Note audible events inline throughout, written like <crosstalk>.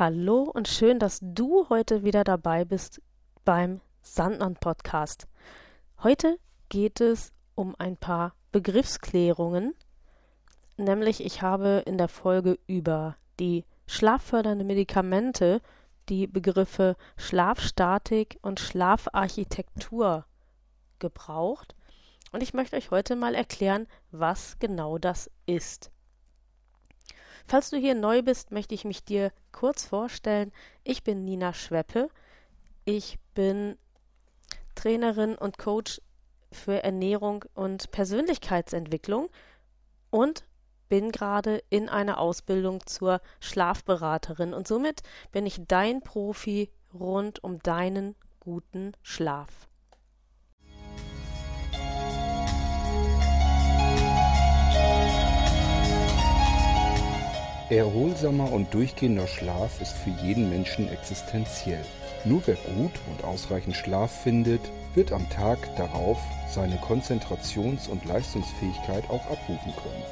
Hallo und schön, dass du heute wieder dabei bist beim Sandmann Podcast. Heute geht es um ein paar Begriffsklärungen, nämlich ich habe in der Folge über die schlaffördernde Medikamente die Begriffe Schlafstatik und Schlafarchitektur gebraucht und ich möchte euch heute mal erklären, was genau das ist. Falls du hier neu bist, möchte ich mich dir kurz vorstellen. Ich bin Nina Schweppe. Ich bin Trainerin und Coach für Ernährung und Persönlichkeitsentwicklung und bin gerade in einer Ausbildung zur Schlafberaterin und somit bin ich dein Profi rund um deinen guten Schlaf. Erholsamer und durchgehender Schlaf ist für jeden Menschen existenziell. Nur wer gut und ausreichend Schlaf findet, wird am Tag darauf seine Konzentrations- und Leistungsfähigkeit auch abrufen können.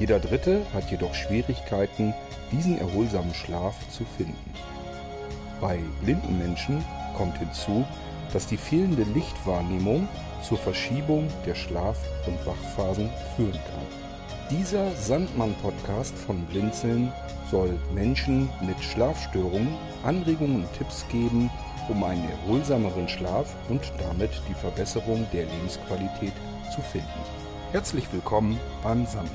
Jeder Dritte hat jedoch Schwierigkeiten, diesen erholsamen Schlaf zu finden. Bei blinden Menschen kommt hinzu, dass die fehlende Lichtwahrnehmung zur Verschiebung der Schlaf- und Wachphasen führen kann. Dieser Sandmann-Podcast von Blinzeln soll Menschen mit Schlafstörungen Anregungen und Tipps geben, um einen erholsameren Schlaf und damit die Verbesserung der Lebensqualität zu finden. Herzlich willkommen beim Sandmann.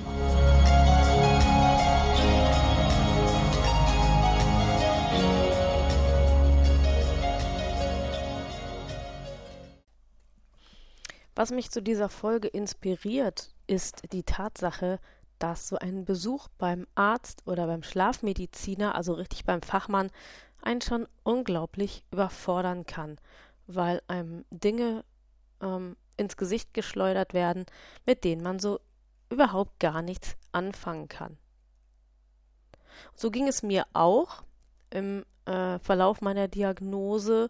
Was mich zu dieser Folge inspiriert, ist die Tatsache, dass so ein Besuch beim Arzt oder beim Schlafmediziner, also richtig beim Fachmann, einen schon unglaublich überfordern kann, weil einem Dinge ähm, ins Gesicht geschleudert werden, mit denen man so überhaupt gar nichts anfangen kann. So ging es mir auch im äh, Verlauf meiner Diagnose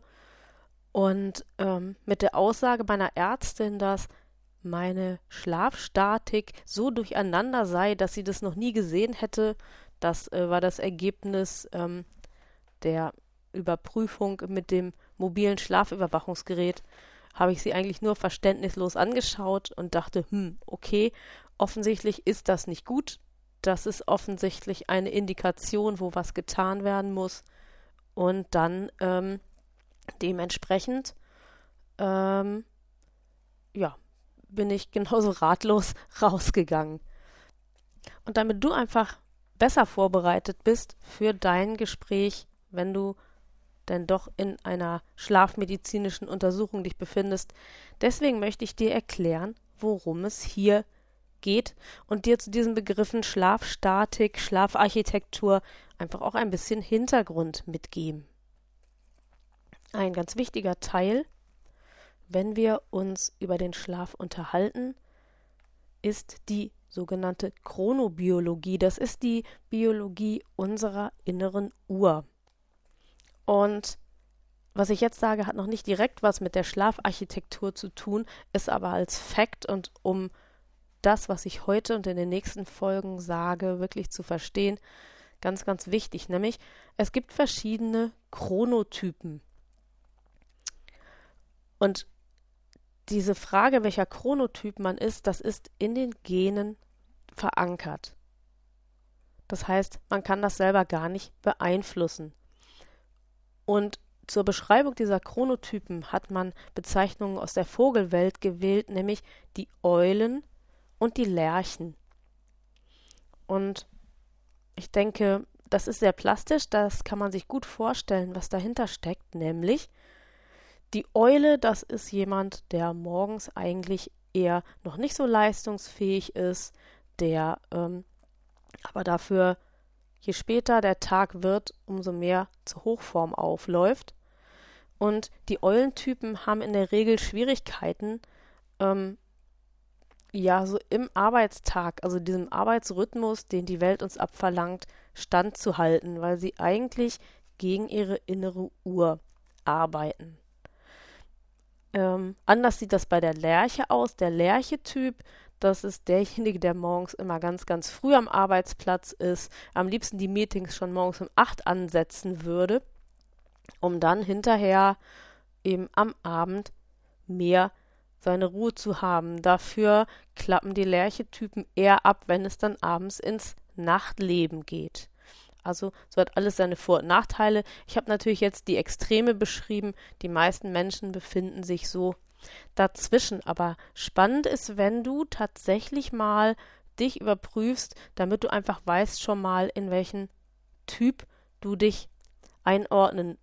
und ähm, mit der Aussage meiner Ärztin, dass meine Schlafstatik so durcheinander sei, dass sie das noch nie gesehen hätte. Das äh, war das Ergebnis ähm, der Überprüfung mit dem mobilen Schlafüberwachungsgerät. Habe ich sie eigentlich nur verständnislos angeschaut und dachte, hm, okay, offensichtlich ist das nicht gut. Das ist offensichtlich eine Indikation, wo was getan werden muss. Und dann ähm, dementsprechend, ähm, ja, bin ich genauso ratlos <laughs> rausgegangen. Und damit du einfach besser vorbereitet bist für dein Gespräch, wenn du denn doch in einer schlafmedizinischen Untersuchung dich befindest. Deswegen möchte ich dir erklären, worum es hier geht und dir zu diesen Begriffen Schlafstatik, Schlafarchitektur einfach auch ein bisschen Hintergrund mitgeben. Ein ganz wichtiger Teil wenn wir uns über den Schlaf unterhalten, ist die sogenannte Chronobiologie. Das ist die Biologie unserer inneren Uhr. Und was ich jetzt sage, hat noch nicht direkt was mit der Schlafarchitektur zu tun, ist aber als Fakt und um das, was ich heute und in den nächsten Folgen sage, wirklich zu verstehen, ganz, ganz wichtig. Nämlich, es gibt verschiedene Chronotypen. Und diese Frage, welcher Chronotyp man ist, das ist in den Genen verankert. Das heißt, man kann das selber gar nicht beeinflussen. Und zur Beschreibung dieser Chronotypen hat man Bezeichnungen aus der Vogelwelt gewählt, nämlich die Eulen und die Lerchen. Und ich denke, das ist sehr plastisch, das kann man sich gut vorstellen, was dahinter steckt, nämlich die Eule, das ist jemand, der morgens eigentlich eher noch nicht so leistungsfähig ist, der ähm, aber dafür, je später der Tag wird, umso mehr zur Hochform aufläuft. Und die Eulentypen haben in der Regel Schwierigkeiten, ähm, ja, so im Arbeitstag, also diesem Arbeitsrhythmus, den die Welt uns abverlangt, standzuhalten, weil sie eigentlich gegen ihre innere Uhr arbeiten. Ähm, anders sieht das bei der Lerche aus. Der Lerche-Typ, das ist derjenige, der morgens immer ganz, ganz früh am Arbeitsplatz ist, am liebsten die Meetings schon morgens um 8 ansetzen würde, um dann hinterher eben am Abend mehr seine Ruhe zu haben. Dafür klappen die Lerchetypen eher ab, wenn es dann abends ins Nachtleben geht. Also so hat alles seine Vor- und Nachteile. Ich habe natürlich jetzt die Extreme beschrieben. Die meisten Menschen befinden sich so dazwischen. Aber spannend ist, wenn du tatsächlich mal dich überprüfst, damit du einfach weißt schon mal, in welchen Typ du dich einordnen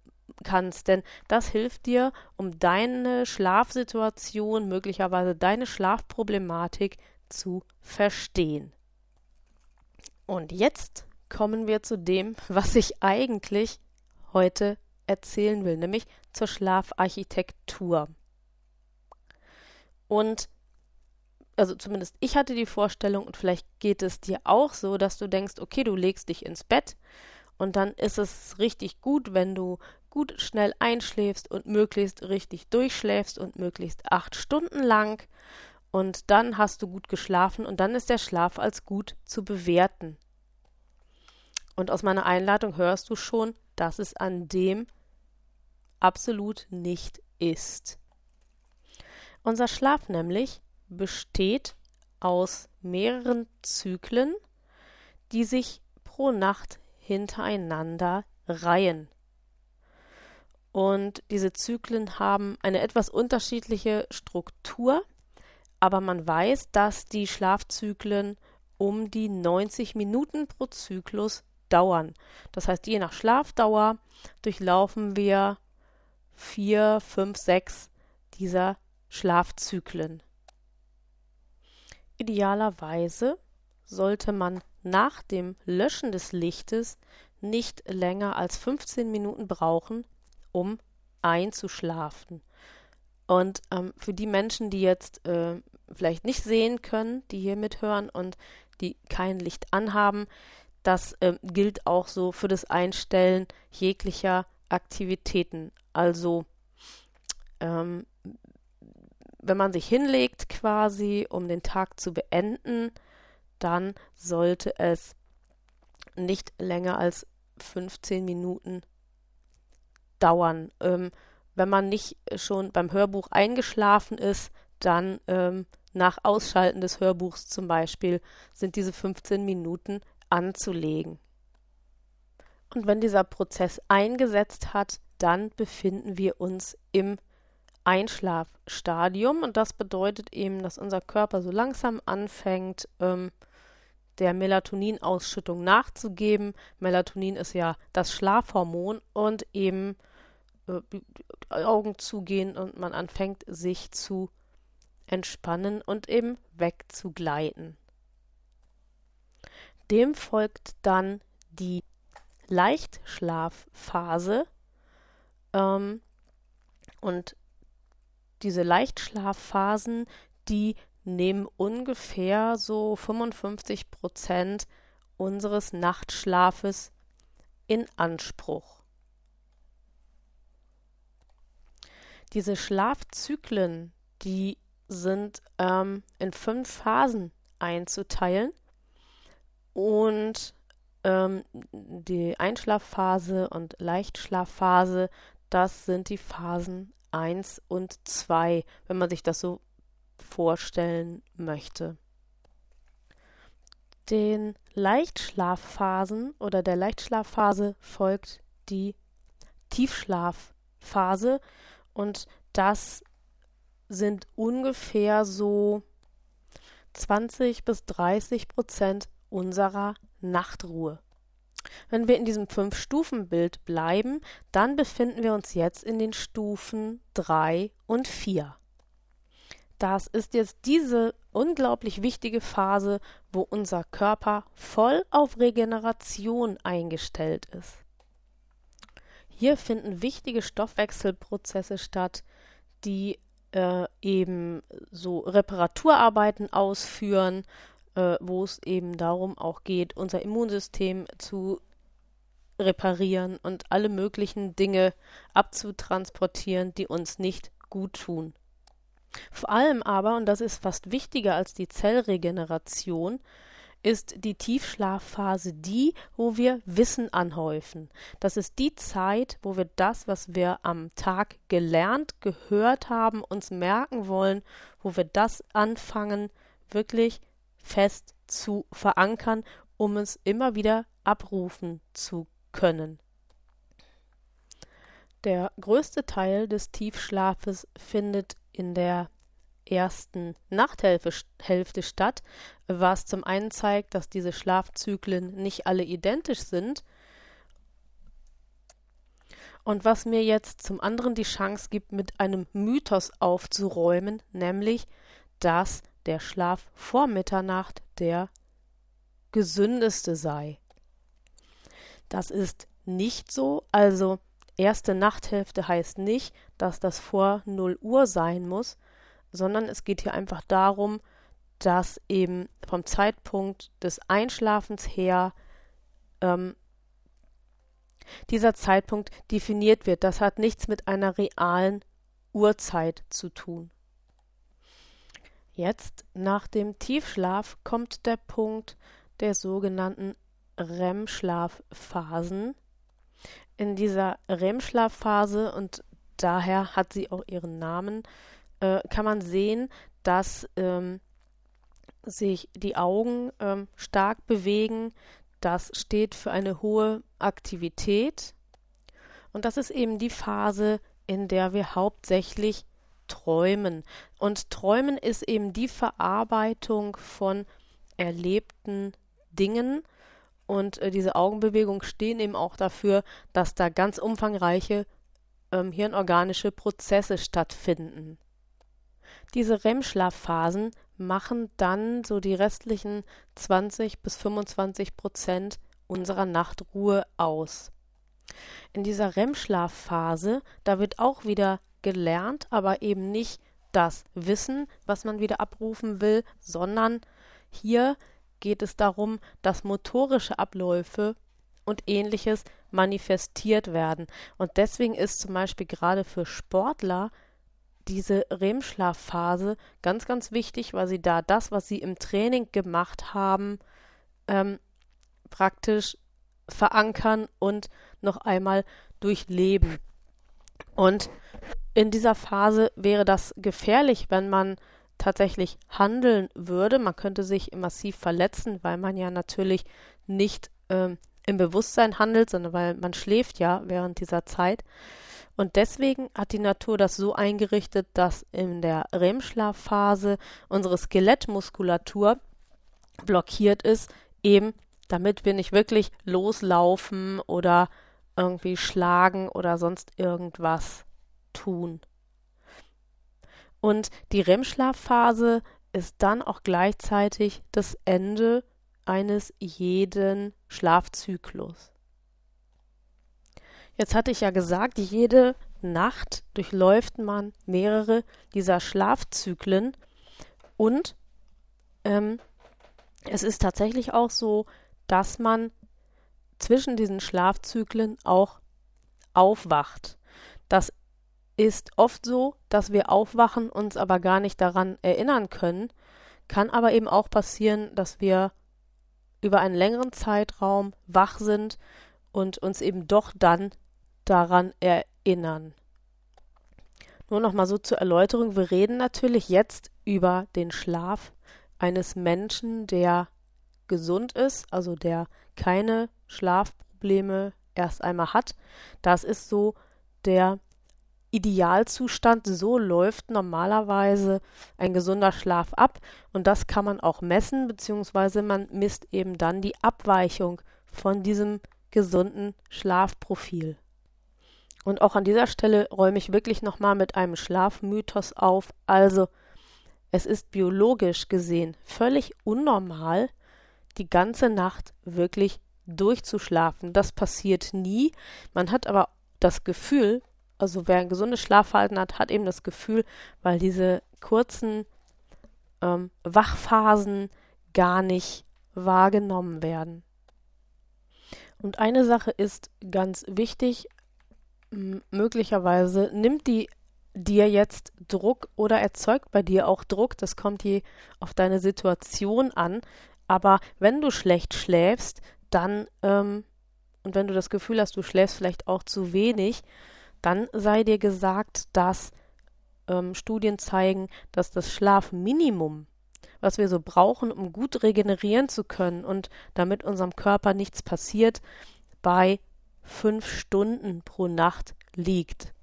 kannst. Denn das hilft dir, um deine Schlafsituation, möglicherweise deine Schlafproblematik zu verstehen. Und jetzt kommen wir zu dem, was ich eigentlich heute erzählen will, nämlich zur Schlafarchitektur. Und also zumindest ich hatte die Vorstellung und vielleicht geht es dir auch so, dass du denkst, okay, du legst dich ins Bett und dann ist es richtig gut, wenn du gut schnell einschläfst und möglichst richtig durchschläfst und möglichst acht Stunden lang und dann hast du gut geschlafen und dann ist der Schlaf als gut zu bewerten. Und aus meiner Einladung hörst du schon, dass es an dem absolut nicht ist. Unser Schlaf nämlich besteht aus mehreren Zyklen, die sich pro Nacht hintereinander reihen. Und diese Zyklen haben eine etwas unterschiedliche Struktur, aber man weiß, dass die Schlafzyklen um die 90 Minuten pro Zyklus dauern. Das heißt, je nach Schlafdauer durchlaufen wir vier, fünf, sechs dieser Schlafzyklen. Idealerweise sollte man nach dem Löschen des Lichtes nicht länger als 15 Minuten brauchen, um einzuschlafen. Und ähm, für die Menschen, die jetzt äh, vielleicht nicht sehen können, die hier mithören und die kein Licht anhaben, das äh, gilt auch so für das Einstellen jeglicher Aktivitäten. Also ähm, wenn man sich hinlegt quasi, um den Tag zu beenden, dann sollte es nicht länger als 15 Minuten dauern. Ähm, wenn man nicht schon beim Hörbuch eingeschlafen ist, dann ähm, nach Ausschalten des Hörbuchs zum Beispiel sind diese 15 Minuten anzulegen. Und wenn dieser Prozess eingesetzt hat, dann befinden wir uns im Einschlafstadium und das bedeutet eben, dass unser Körper so langsam anfängt, ähm, der Melatoninausschüttung nachzugeben. Melatonin ist ja das Schlafhormon und eben äh, Augen zugehen und man anfängt sich zu entspannen und eben wegzugleiten. Dem folgt dann die Leichtschlafphase. Ähm, und diese Leichtschlafphasen, die nehmen ungefähr so 55 Prozent unseres Nachtschlafes in Anspruch. Diese Schlafzyklen, die sind ähm, in fünf Phasen einzuteilen. Und ähm, die Einschlafphase und Leichtschlafphase, das sind die Phasen 1 und 2, wenn man sich das so vorstellen möchte. Den Leichtschlafphasen oder der Leichtschlafphase folgt die Tiefschlafphase und das sind ungefähr so 20 bis 30 Prozent unserer Nachtruhe. Wenn wir in diesem Fünf-Stufen-Bild bleiben, dann befinden wir uns jetzt in den Stufen 3 und 4. Das ist jetzt diese unglaublich wichtige Phase, wo unser Körper voll auf Regeneration eingestellt ist. Hier finden wichtige Stoffwechselprozesse statt, die äh, eben so Reparaturarbeiten ausführen, äh, wo es eben darum auch geht, unser Immunsystem zu reparieren und alle möglichen Dinge abzutransportieren, die uns nicht gut tun. Vor allem aber, und das ist fast wichtiger als die Zellregeneration, ist die Tiefschlafphase die, wo wir Wissen anhäufen. Das ist die Zeit, wo wir das, was wir am Tag gelernt, gehört haben, uns merken wollen, wo wir das anfangen, wirklich fest zu verankern, um es immer wieder abrufen zu können. Der größte Teil des Tiefschlafes findet in der ersten Nachthälfte statt, was zum einen zeigt, dass diese Schlafzyklen nicht alle identisch sind und was mir jetzt zum anderen die Chance gibt, mit einem Mythos aufzuräumen, nämlich, dass der Schlaf vor Mitternacht der gesündeste sei. Das ist nicht so, also erste Nachthälfte heißt nicht, dass das vor 0 Uhr sein muss, sondern es geht hier einfach darum, dass eben vom Zeitpunkt des Einschlafens her ähm, dieser Zeitpunkt definiert wird. Das hat nichts mit einer realen Uhrzeit zu tun. Jetzt, nach dem Tiefschlaf, kommt der Punkt der sogenannten REM-Schlafphasen. In dieser REM-Schlafphase, und daher hat sie auch ihren Namen, äh, kann man sehen, dass ähm, sich die Augen ähm, stark bewegen. Das steht für eine hohe Aktivität. Und das ist eben die Phase, in der wir hauptsächlich träumen. Und träumen ist eben die Verarbeitung von erlebten Dingen. Und äh, diese Augenbewegungen stehen eben auch dafür, dass da ganz umfangreiche ähm, hirnorganische Prozesse stattfinden. Diese REM-Schlafphasen machen dann so die restlichen 20 bis 25 Prozent unserer Nachtruhe aus. In dieser REM-Schlafphase, da wird auch wieder gelernt, aber eben nicht das Wissen, was man wieder abrufen will, sondern hier geht es darum, dass motorische Abläufe und ähnliches manifestiert werden. Und deswegen ist zum Beispiel gerade für Sportler diese REM-Schlafphase ganz, ganz wichtig, weil sie da das, was sie im Training gemacht haben, ähm, praktisch verankern und noch einmal durchleben. Und in dieser Phase wäre das gefährlich, wenn man tatsächlich handeln würde. Man könnte sich massiv verletzen, weil man ja natürlich nicht ähm, im Bewusstsein handelt, sondern weil man schläft ja während dieser Zeit. Und deswegen hat die Natur das so eingerichtet, dass in der REM-Schlafphase unsere Skelettmuskulatur blockiert ist, eben damit wir nicht wirklich loslaufen oder irgendwie schlagen oder sonst irgendwas tun. Und die REM-Schlafphase ist dann auch gleichzeitig das Ende eines jeden Schlafzyklus. Jetzt hatte ich ja gesagt, jede Nacht durchläuft man mehrere dieser Schlafzyklen und ähm, es ist tatsächlich auch so, dass man zwischen diesen Schlafzyklen auch aufwacht. Das ist oft so, dass wir aufwachen, uns aber gar nicht daran erinnern können. Kann aber eben auch passieren, dass wir über einen längeren Zeitraum wach sind und uns eben doch dann daran erinnern. Nur noch mal so zur Erläuterung, wir reden natürlich jetzt über den Schlaf eines Menschen, der gesund ist, also der keine Schlafprobleme erst einmal hat. Das ist so der Idealzustand, so läuft normalerweise ein gesunder Schlaf ab und das kann man auch messen, beziehungsweise man misst eben dann die Abweichung von diesem gesunden Schlafprofil. Und auch an dieser Stelle räume ich wirklich nochmal mit einem Schlafmythos auf. Also, es ist biologisch gesehen völlig unnormal, die ganze Nacht wirklich durchzuschlafen. Das passiert nie. Man hat aber das Gefühl, also wer ein gesundes Schlafverhalten hat, hat eben das Gefühl, weil diese kurzen ähm, Wachphasen gar nicht wahrgenommen werden. Und eine Sache ist ganz wichtig, möglicherweise nimmt die dir jetzt Druck oder erzeugt bei dir auch Druck. Das kommt je auf deine Situation an. Aber wenn du schlecht schläfst, dann ähm, und wenn du das Gefühl hast, du schläfst vielleicht auch zu wenig, dann sei dir gesagt, dass ähm, Studien zeigen, dass das Schlafminimum, was wir so brauchen, um gut regenerieren zu können und damit unserem Körper nichts passiert, bei fünf Stunden pro Nacht liegt.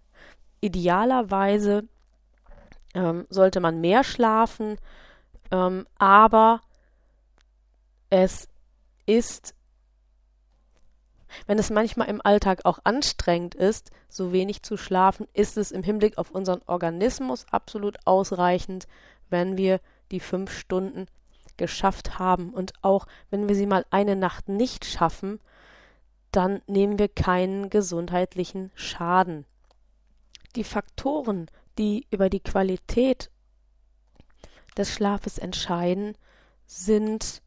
Idealerweise ähm, sollte man mehr schlafen, ähm, aber es ist wenn es manchmal im Alltag auch anstrengend ist, so wenig zu schlafen, ist es im Hinblick auf unseren Organismus absolut ausreichend, wenn wir die fünf Stunden geschafft haben. Und auch wenn wir sie mal eine Nacht nicht schaffen, dann nehmen wir keinen gesundheitlichen Schaden. Die Faktoren, die über die Qualität des Schlafes entscheiden, sind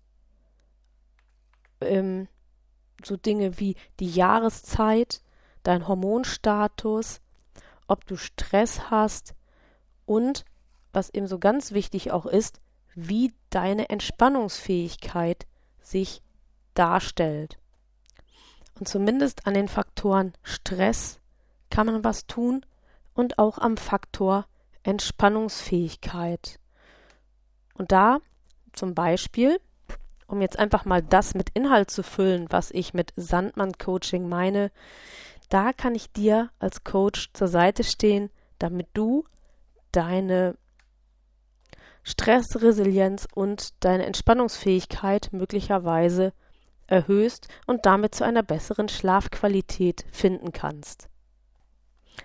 ähm, so Dinge wie die Jahreszeit, dein Hormonstatus, ob du Stress hast und, was eben so ganz wichtig auch ist, wie deine Entspannungsfähigkeit sich darstellt. Und zumindest an den Faktoren Stress kann man was tun und auch am Faktor Entspannungsfähigkeit. Und da zum Beispiel um jetzt einfach mal das mit Inhalt zu füllen, was ich mit Sandmann-Coaching meine, da kann ich dir als Coach zur Seite stehen, damit du deine Stressresilienz und deine Entspannungsfähigkeit möglicherweise erhöhst und damit zu einer besseren Schlafqualität finden kannst.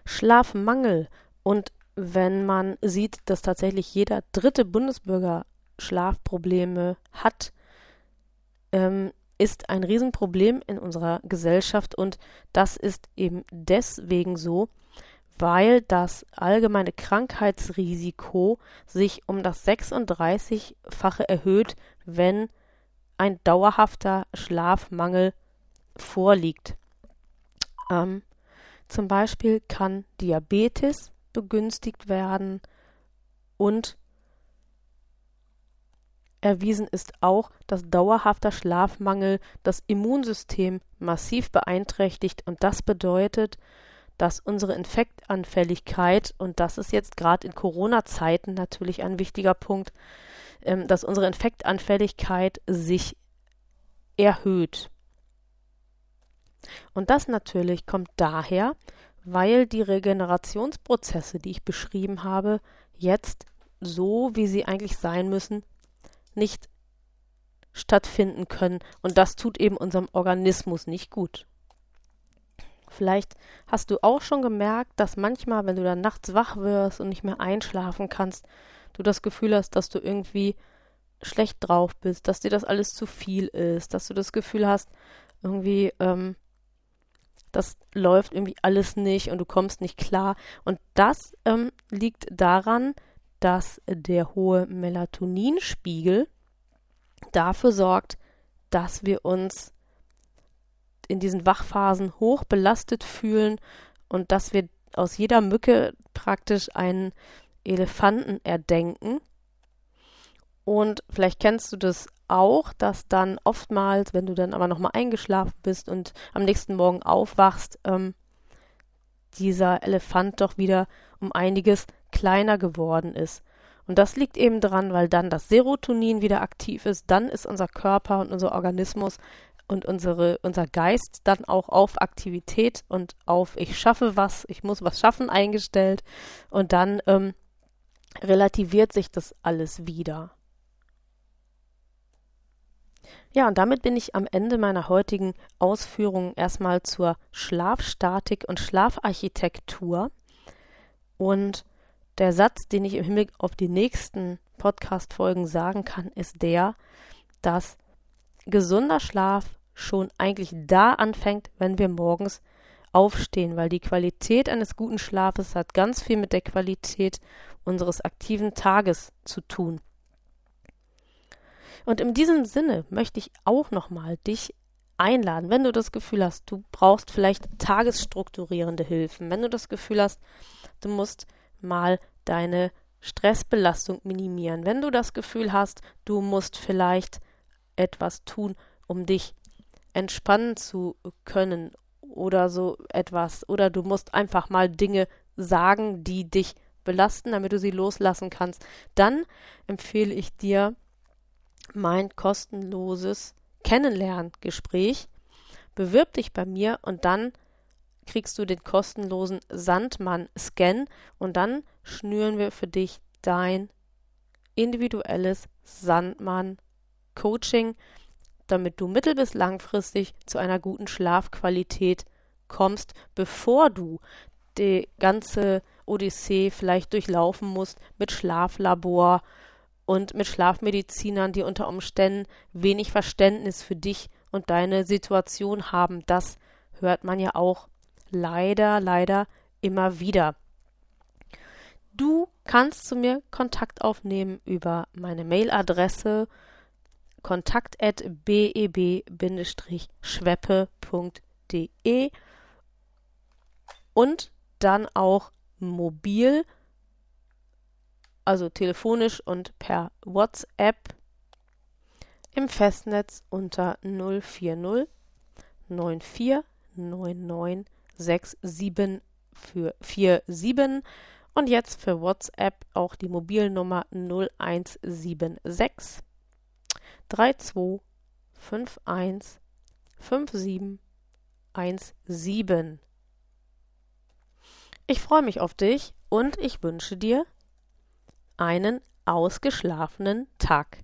Schlafmangel und wenn man sieht, dass tatsächlich jeder dritte Bundesbürger Schlafprobleme hat, ähm, ist ein Riesenproblem in unserer Gesellschaft und das ist eben deswegen so, weil das allgemeine Krankheitsrisiko sich um das 36-fache erhöht, wenn ein dauerhafter Schlafmangel vorliegt. Ähm, zum Beispiel kann Diabetes begünstigt werden und Erwiesen ist auch, dass dauerhafter Schlafmangel das Immunsystem massiv beeinträchtigt und das bedeutet, dass unsere Infektanfälligkeit, und das ist jetzt gerade in Corona-Zeiten natürlich ein wichtiger Punkt, ähm, dass unsere Infektanfälligkeit sich erhöht. Und das natürlich kommt daher, weil die Regenerationsprozesse, die ich beschrieben habe, jetzt so, wie sie eigentlich sein müssen, nicht stattfinden können. Und das tut eben unserem Organismus nicht gut. Vielleicht hast du auch schon gemerkt, dass manchmal, wenn du dann nachts wach wirst und nicht mehr einschlafen kannst, du das Gefühl hast, dass du irgendwie schlecht drauf bist, dass dir das alles zu viel ist, dass du das Gefühl hast, irgendwie, ähm, das läuft irgendwie alles nicht und du kommst nicht klar. Und das ähm, liegt daran, dass der hohe Melatoninspiegel dafür sorgt, dass wir uns in diesen Wachphasen hoch belastet fühlen und dass wir aus jeder Mücke praktisch einen Elefanten erdenken. Und vielleicht kennst du das auch, dass dann oftmals, wenn du dann aber nochmal eingeschlafen bist und am nächsten Morgen aufwachst, ähm, dieser Elefant doch wieder um einiges kleiner geworden ist. Und das liegt eben daran, weil dann das Serotonin wieder aktiv ist, dann ist unser Körper und unser Organismus und unsere, unser Geist dann auch auf Aktivität und auf ich schaffe was, ich muss was schaffen eingestellt und dann ähm, relativiert sich das alles wieder. Ja, und damit bin ich am Ende meiner heutigen Ausführungen erstmal zur Schlafstatik und Schlafarchitektur. Und der Satz, den ich im Hinblick auf die nächsten Podcast-Folgen sagen kann, ist der, dass gesunder Schlaf schon eigentlich da anfängt, wenn wir morgens aufstehen, weil die Qualität eines guten Schlafes hat ganz viel mit der Qualität unseres aktiven Tages zu tun. Und in diesem Sinne möchte ich auch nochmal dich einladen, wenn du das Gefühl hast, du brauchst vielleicht tagesstrukturierende Hilfen, wenn du das Gefühl hast, du musst mal deine Stressbelastung minimieren. Wenn du das Gefühl hast, du musst vielleicht etwas tun, um dich entspannen zu können oder so etwas, oder du musst einfach mal Dinge sagen, die dich belasten, damit du sie loslassen kannst, dann empfehle ich dir mein kostenloses Kennenlerngespräch. Bewirb dich bei mir und dann kriegst du den kostenlosen Sandmann-Scan und dann schnüren wir für dich dein individuelles Sandmann-Coaching, damit du mittel- bis langfristig zu einer guten Schlafqualität kommst, bevor du die ganze Odyssee vielleicht durchlaufen musst mit Schlaflabor und mit Schlafmedizinern, die unter Umständen wenig Verständnis für dich und deine Situation haben. Das hört man ja auch leider, leider immer wieder. Du kannst zu mir Kontakt aufnehmen über meine Mailadresse kontakt@beb-schweppe.de und dann auch mobil, also telefonisch und per WhatsApp im Festnetz unter 040 9499 67 für 47 und jetzt für WhatsApp auch die Mobilnummer 0176 32 51 57 17. Ich freue mich auf dich und ich wünsche dir einen ausgeschlafenen Tag.